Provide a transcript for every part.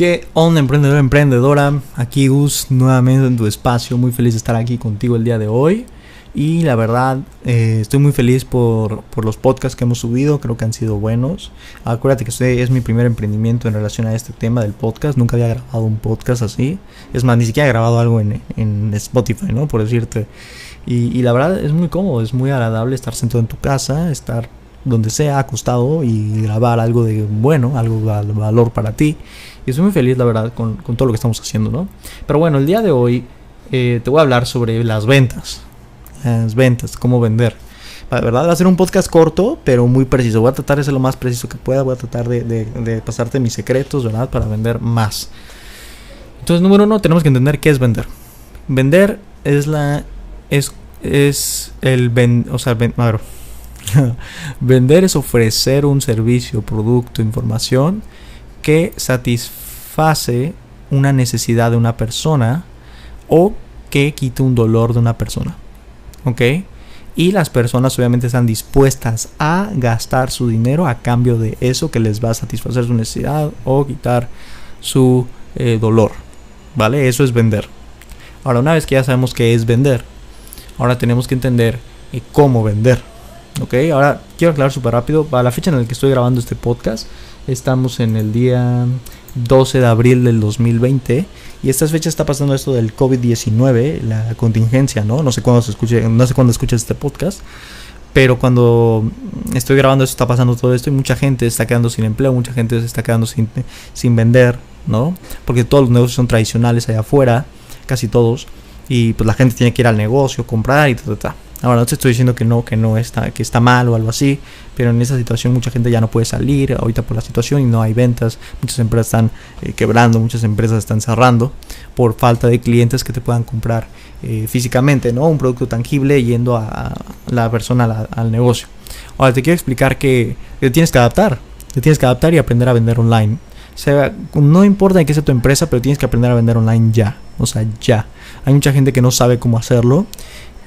¿Qué onda, emprendedor, emprendedora? Aquí Gus, nuevamente en tu espacio. Muy feliz de estar aquí contigo el día de hoy. Y la verdad, eh, estoy muy feliz por, por, los podcasts que hemos subido. Creo que han sido buenos. Acuérdate que este es mi primer emprendimiento en relación a este tema del podcast. Nunca había grabado un podcast así. Es más, ni siquiera he grabado algo en, en Spotify, ¿no? Por decirte. Y, y la verdad es muy cómodo, es muy agradable estar sentado en tu casa, estar donde sea, acostado y grabar algo de bueno, algo de valor para ti. Y estoy muy feliz, la verdad, con, con todo lo que estamos haciendo, ¿no? Pero bueno, el día de hoy eh, te voy a hablar sobre las ventas. Las ventas, cómo vender. La verdad, va a ser un podcast corto, pero muy preciso. Voy a tratar de ser lo más preciso que pueda. Voy a tratar de, de, pasarte mis secretos, ¿verdad? Para vender más. Entonces, número uno, tenemos que entender qué es vender. Vender es la. Es, es el. ven o sea, ven, a ver, Vender es ofrecer un servicio, producto, información que satisface una necesidad de una persona o que quite un dolor de una persona. ¿Ok? Y las personas obviamente están dispuestas a gastar su dinero a cambio de eso que les va a satisfacer su necesidad o quitar su eh, dolor. ¿Vale? Eso es vender. Ahora, una vez que ya sabemos qué es vender, ahora tenemos que entender eh, cómo vender. Ok, ahora quiero aclarar súper rápido. Para la fecha en la que estoy grabando este podcast, estamos en el día 12 de abril del 2020. Y esta fecha está pasando esto del COVID-19, la contingencia, ¿no? No sé cuándo se escuche, no sé cuándo escuchas este podcast. Pero cuando estoy grabando esto está pasando todo esto y mucha gente está quedando sin empleo, mucha gente se está quedando sin, sin vender, ¿no? Porque todos los negocios son tradicionales allá afuera, casi todos. Y pues la gente tiene que ir al negocio, comprar y tal, tal. Ahora no te estoy diciendo que no, que no está, que está mal o algo así, pero en esa situación mucha gente ya no puede salir ahorita por la situación y no hay ventas, muchas empresas están eh, quebrando, muchas empresas están cerrando por falta de clientes que te puedan comprar eh, físicamente, ¿no? Un producto tangible yendo a, la persona al negocio. Ahora te quiero explicar que te tienes que adaptar, te tienes que adaptar y aprender a vender online. O sea, no importa en qué sea tu empresa, pero tienes que aprender a vender online ya, o sea, ya. Hay mucha gente que no sabe cómo hacerlo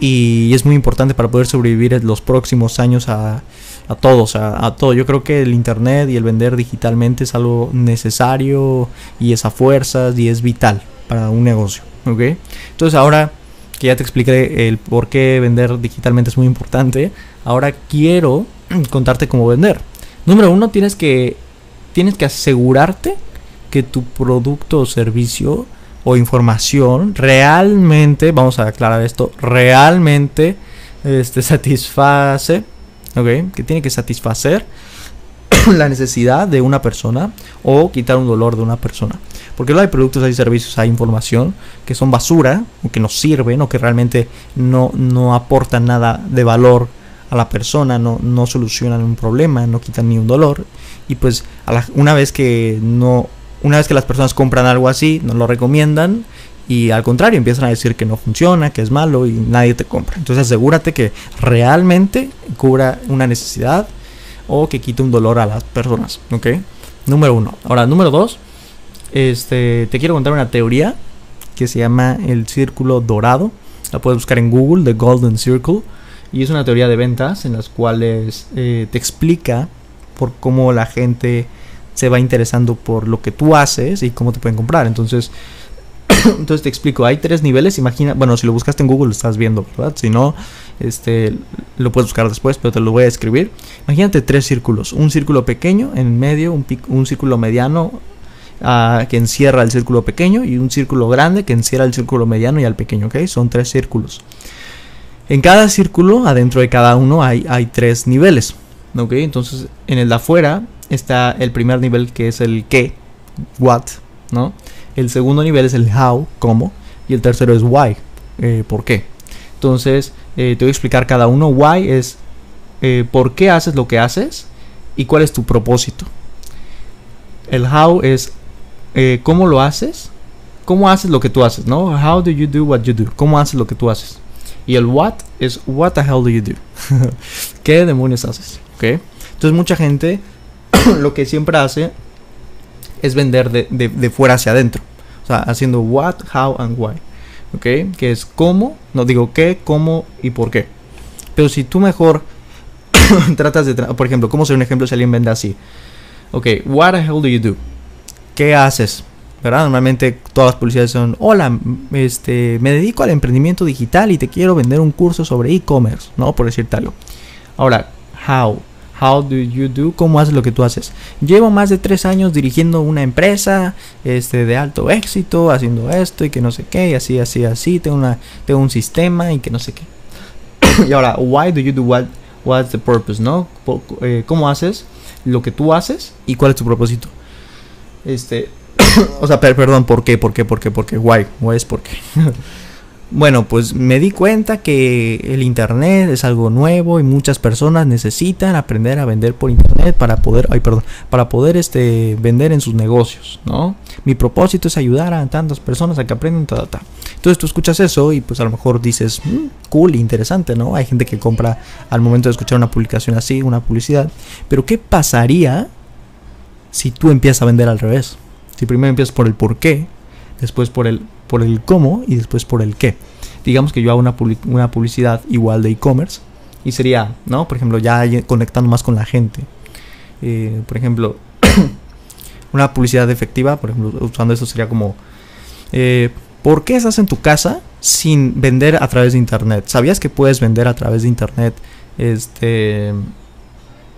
y es muy importante para poder sobrevivir los próximos años a, a todos, a, todo. Yo creo que el Internet y el vender digitalmente es algo necesario y es a fuerzas y es vital para un negocio. ¿ok? Entonces ahora que ya te expliqué el por qué vender digitalmente es muy importante, ahora quiero contarte cómo vender. Número uno, tienes que, tienes que asegurarte que tu producto o servicio o información realmente, vamos a aclarar esto, realmente este, satisface, ¿ok? Que tiene que satisfacer la necesidad de una persona o quitar un dolor de una persona. Porque no hay productos, hay servicios, hay información que son basura o que no sirven o que realmente no, no aportan nada de valor a la persona, no, no solucionan un problema, no quitan ni un dolor. Y pues a la, una vez que no una vez que las personas compran algo así, no lo recomiendan y al contrario empiezan a decir que no funciona, que es malo y nadie te compra. Entonces asegúrate que realmente cubra una necesidad o que quite un dolor a las personas, ¿ok? Número uno. Ahora, número dos, este, te quiero contar una teoría que se llama el círculo dorado. La puedes buscar en Google, The Golden Circle. Y es una teoría de ventas en las cuales eh, te explica por cómo la gente se va interesando por lo que tú haces y cómo te pueden comprar. Entonces, entonces te explico, hay tres niveles, imagina, bueno, si lo buscaste en Google lo estás viendo, ¿verdad? Si no, este, lo puedes buscar después, pero te lo voy a escribir. Imagínate tres círculos, un círculo pequeño en medio, un, un círculo mediano uh, que encierra el círculo pequeño y un círculo grande que encierra el círculo mediano y al pequeño, ¿ok? Son tres círculos. En cada círculo, adentro de cada uno, hay, hay tres niveles, ¿ok? Entonces, en el de afuera está el primer nivel que es el qué, what, ¿no? El segundo nivel es el how, cómo, y el tercero es why, eh, por qué. Entonces, eh, te voy a explicar cada uno. Why es eh, por qué haces lo que haces y cuál es tu propósito. El how es cómo lo haces, cómo haces lo que tú haces, ¿no? How do you do what you do? ¿Cómo haces lo que tú haces? Y el what es what the hell do you do? ¿Qué demonios haces? ¿Ok? Entonces mucha gente lo que siempre hace es vender de, de, de, fuera hacia adentro. O sea, haciendo what, how and why. ¿Ok? Que es cómo, no digo qué, cómo y por qué. Pero si tú mejor tratas de, por ejemplo, ¿cómo ser un ejemplo si alguien vende así? Ok, what the hell do you do? ¿Qué haces? ¿verdad? Normalmente todas las publicidades son, hola, este, me dedico al emprendimiento digital y te quiero vender un curso sobre e-commerce, ¿no? Por decirte algo. Ahora, how? How do you do? ¿Cómo haces lo que tú haces? Llevo más de tres años dirigiendo una empresa este, de alto éxito, haciendo esto y que no sé qué, y así, así, así. Tengo, una, tengo un sistema y que no sé qué. y ahora, why do you do what? What's the purpose, no? Eh, ¿Cómo haces lo que tú haces y cuál es tu propósito? Este, o sea, perdón, ¿por qué? ¿Por qué? ¿Por qué? ¿Por qué? Why? Why es por qué. Bueno, pues me di cuenta que el internet es algo nuevo y muchas personas necesitan aprender a vender por internet para poder, ay, perdón, para poder este vender en sus negocios, ¿no? Mi propósito es ayudar a tantas personas a que aprendan ta, ta. Entonces tú escuchas eso y pues a lo mejor dices, mm, cool, interesante, ¿no? Hay gente que compra al momento de escuchar una publicación así, una publicidad, pero ¿qué pasaría si tú empiezas a vender al revés? Si primero empiezas por el por qué, después por el por el cómo y después por el qué. Digamos que yo hago una, una publicidad igual de e-commerce y sería, ¿no? Por ejemplo, ya conectando más con la gente. Eh, por ejemplo, una publicidad efectiva, por ejemplo, usando eso sería como, eh, ¿por qué estás en tu casa sin vender a través de internet? ¿Sabías que puedes vender a través de internet? Este,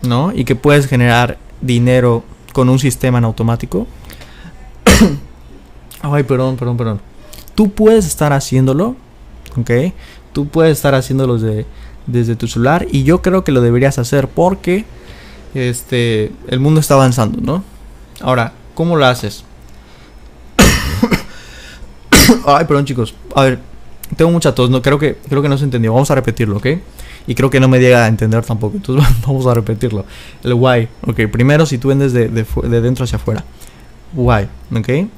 ¿no? Y que puedes generar dinero con un sistema en automático. Ay, perdón, perdón, perdón. Tú puedes estar haciéndolo, ¿ok? Tú puedes estar haciéndolo desde tu celular y yo creo que lo deberías hacer porque este, el mundo está avanzando, ¿no? Ahora, ¿cómo lo haces? Ay, perdón chicos. A ver, tengo mucha tos, no, creo, que, creo que no se entendió. Vamos a repetirlo, ¿ok? Y creo que no me llega a entender tampoco. Entonces vamos a repetirlo. El why. Ok, primero si tú vendes de, de dentro hacia afuera. Why, ¿ok?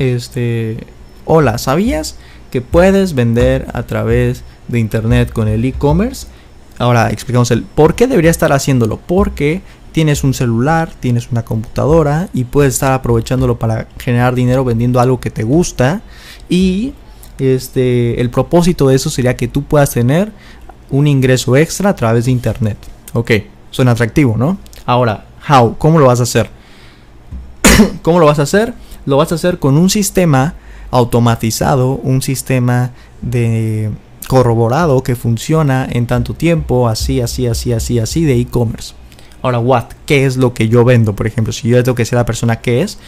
Este Hola, ¿sabías que puedes vender a través de internet con el e-commerce? Ahora explicamos el por qué debería estar haciéndolo. Porque tienes un celular, tienes una computadora y puedes estar aprovechándolo para generar dinero vendiendo algo que te gusta y este el propósito de eso sería que tú puedas tener un ingreso extra a través de internet. Ok, suena atractivo, ¿no? Ahora, how, ¿cómo lo vas a hacer? ¿Cómo lo vas a hacer? Lo vas a hacer con un sistema automatizado, un sistema de corroborado que funciona en tanto tiempo, así, así, así, así, así de e-commerce. Ahora, what? ¿Qué es lo que yo vendo? Por ejemplo, si yo tengo que ser la persona que es.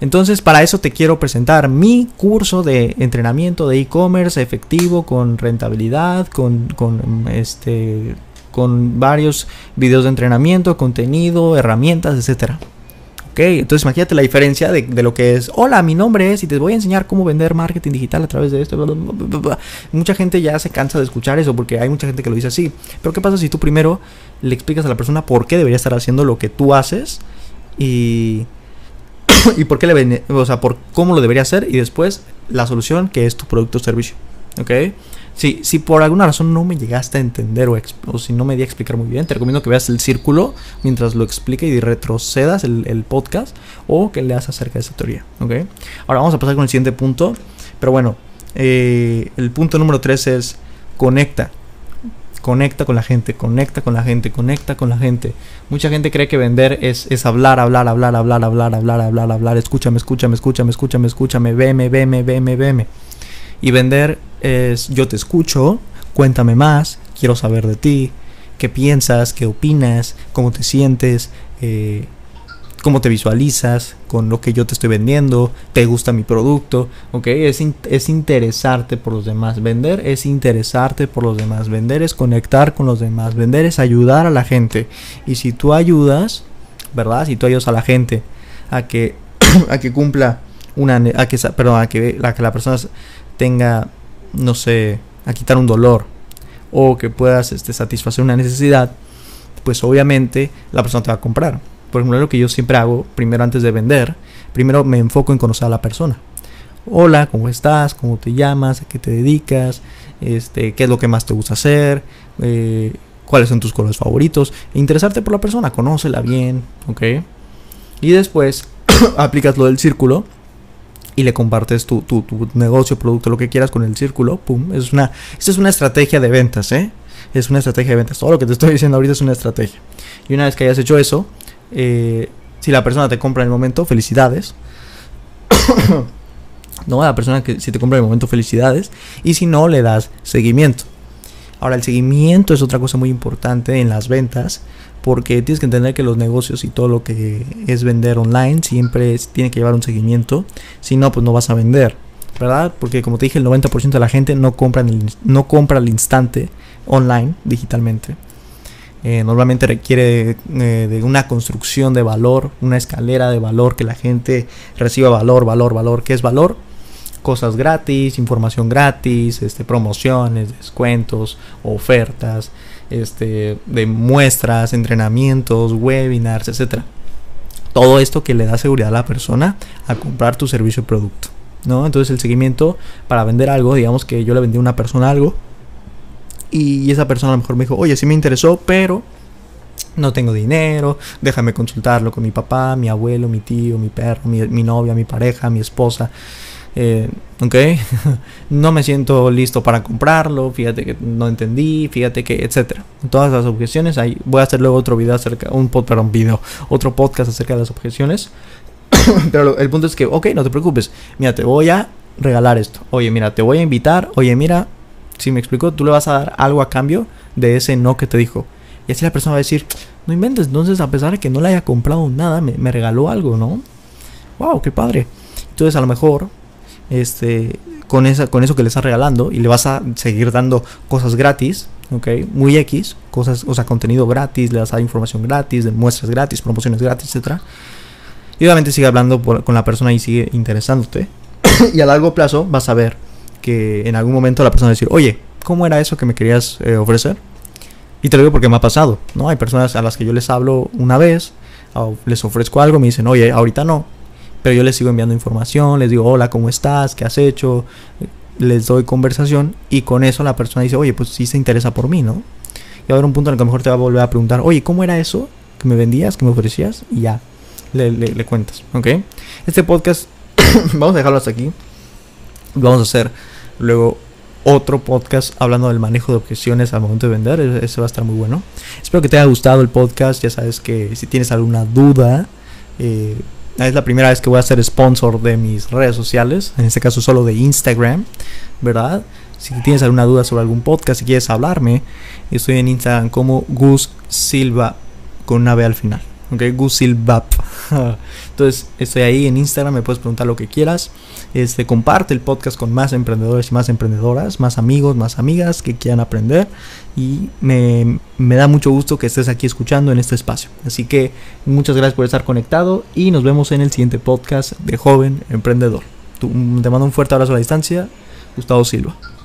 Entonces, para eso te quiero presentar mi curso de entrenamiento de e-commerce efectivo con rentabilidad, con, con, este, con varios videos de entrenamiento, contenido, herramientas, etcétera. Entonces imagínate la diferencia de, lo que es, hola, mi nombre es y te voy a enseñar cómo vender marketing digital a través de esto. Mucha gente ya se cansa de escuchar eso porque hay mucha gente que lo dice así. Pero ¿qué pasa si tú primero le explicas a la persona por qué debería estar haciendo lo que tú haces y, y por qué le, o sea, por cómo lo debería hacer y después la solución que es tu producto o servicio? ¿Ok? Si, si por alguna razón no me llegaste a entender o, si no me di a explicar muy bien, te recomiendo que veas el círculo mientras lo explique y retrocedas el, podcast o que leas acerca de esa teoría. Ahora vamos a pasar con el siguiente punto. Pero bueno, eh, el punto número 3 es conecta. Conecta con la gente, conecta con la gente, conecta con la gente. Mucha gente cree que vender es, es hablar, hablar, hablar, hablar, hablar, hablar, hablar, hablar. Escúchame, escúchame, escúchame, escúchame, escúchame, veme, veme, veme, veme. Y vender es yo te escucho, cuéntame más, quiero saber de ti, qué piensas, qué opinas, cómo te sientes, eh, cómo te visualizas con lo que yo te estoy vendiendo, te gusta mi producto, ¿ok? Es, es interesarte por los demás. Vender es interesarte por los demás. Vender es conectar con los demás. Vender es ayudar a la gente. Y si tú ayudas, ¿verdad? Si tú ayudas a la gente a que, a que cumpla una... A que, perdón, a que, a que la persona tenga, no sé, a quitar un dolor o que puedas este, satisfacer una necesidad, pues obviamente la persona te va a comprar. Por ejemplo, lo que yo siempre hago, primero antes de vender, primero me enfoco en conocer a la persona. Hola, ¿cómo estás? ¿Cómo te llamas? ¿A qué te dedicas? Este, ¿Qué es lo que más te gusta hacer? Eh, ¿Cuáles son tus colores favoritos? E interesarte por la persona, conócela bien, ¿ok? Y después aplicas lo del círculo y le compartes tu, tu, tu, negocio, producto, lo que quieras con el círculo, pum. Es una, esta es una estrategia de ventas, ¿eh? Es una estrategia de ventas. Todo lo que te estoy diciendo ahorita es una estrategia. Y una vez que hayas hecho eso, eh, si la persona te compra en el momento, felicidades. ¿no? La persona que si te compra en el momento, felicidades. Y si no, le das seguimiento. Ahora, el seguimiento es otra cosa muy importante en las ventas. Porque tienes que entender que los negocios y todo lo que es vender online siempre tiene que llevar un seguimiento. Si no, pues no vas a vender. ¿Verdad? Porque como te dije, el 90% de la gente no compra, no compra al instante online, digitalmente. Eh, normalmente requiere eh, de una construcción de valor, una escalera de valor, que la gente reciba valor, valor, valor. ¿Qué es valor? Cosas gratis, información gratis, este, promociones, descuentos, ofertas, este, de muestras, entrenamientos, webinars, etc. Todo esto que le da seguridad a la persona a comprar tu servicio o producto. ¿no? Entonces el seguimiento para vender algo, digamos que yo le vendí a una persona algo, y esa persona a lo mejor me dijo, oye, sí me interesó, pero no tengo dinero, déjame consultarlo con mi papá, mi abuelo, mi tío, mi perro, mi, novia, mi pareja, mi esposa. Eh, ok, no me siento listo para comprarlo, fíjate que no entendí, fíjate que, etcétera. Todas las objeciones, ahí voy a hacer luego otro video acerca, un, video, otro podcast acerca de las objeciones. Pero el punto es que, ok, no te preocupes, mira, te voy a regalar esto. Oye, mira, te voy a invitar, oye, mira, si me explico, tú le vas a dar algo a cambio de ese no que te dijo. Y así la persona va a decir, no inventes, entonces a pesar de que no le haya comprado nada, me, regaló algo, ¿no? ¡Wow, qué padre! Entonces a lo mejor, este, con, esa, con eso que le estás regalando y le vas a seguir dando cosas gratis, ¿ok? Muy X, cosas, o sea, contenido gratis, le vas a dar información gratis, muestras gratis, promociones gratis, etc. Y obviamente sigue hablando con la persona y sigue interesándote. y a largo plazo vas a ver que en algún momento la persona va a decir, oye, ¿cómo era eso que me querías eh, ofrecer? Y te lo digo porque me ha pasado, ¿no? Hay personas a las que yo les hablo una vez, les ofrezco algo, me dicen, oye, ahorita no, pero yo les sigo enviando información, les digo, hola, ¿cómo estás? ¿Qué has hecho? Les doy conversación y con eso la persona dice, oye, pues sí se interesa por mí, ¿no? Y va a haber un punto en el que a lo mejor te va a volver a preguntar, oye, ¿cómo era eso que me vendías, que me ofrecías? Y ya, le, cuentas, ¿ok? Este podcast, vamos a dejarlo hasta aquí. Vamos a hacer Luego otro podcast hablando del manejo de objeciones al momento de vender. E-, ese va a estar muy bueno. Espero que te haya gustado el podcast. Ya sabes que si tienes alguna duda, eh, es la primera vez que voy a ser sponsor de mis redes sociales. En este caso solo de Instagram, ¿verdad? Si tienes alguna duda sobre algún podcast, si quieres hablarme, estoy en Instagram como Gus Silva con una B al final. ¿Ok? Gusilbap. Entonces, estoy ahí en Instagram, me puedes preguntar lo que quieras. Este, comparte el podcast con más emprendedores y más emprendedoras, más amigos, más amigas que quieran aprender. Y me, me da mucho gusto que estés aquí escuchando en este espacio. Así que muchas gracias por estar conectado y nos vemos en el siguiente podcast de Joven Emprendedor. Te mando un fuerte abrazo a la distancia. Gustavo Silva.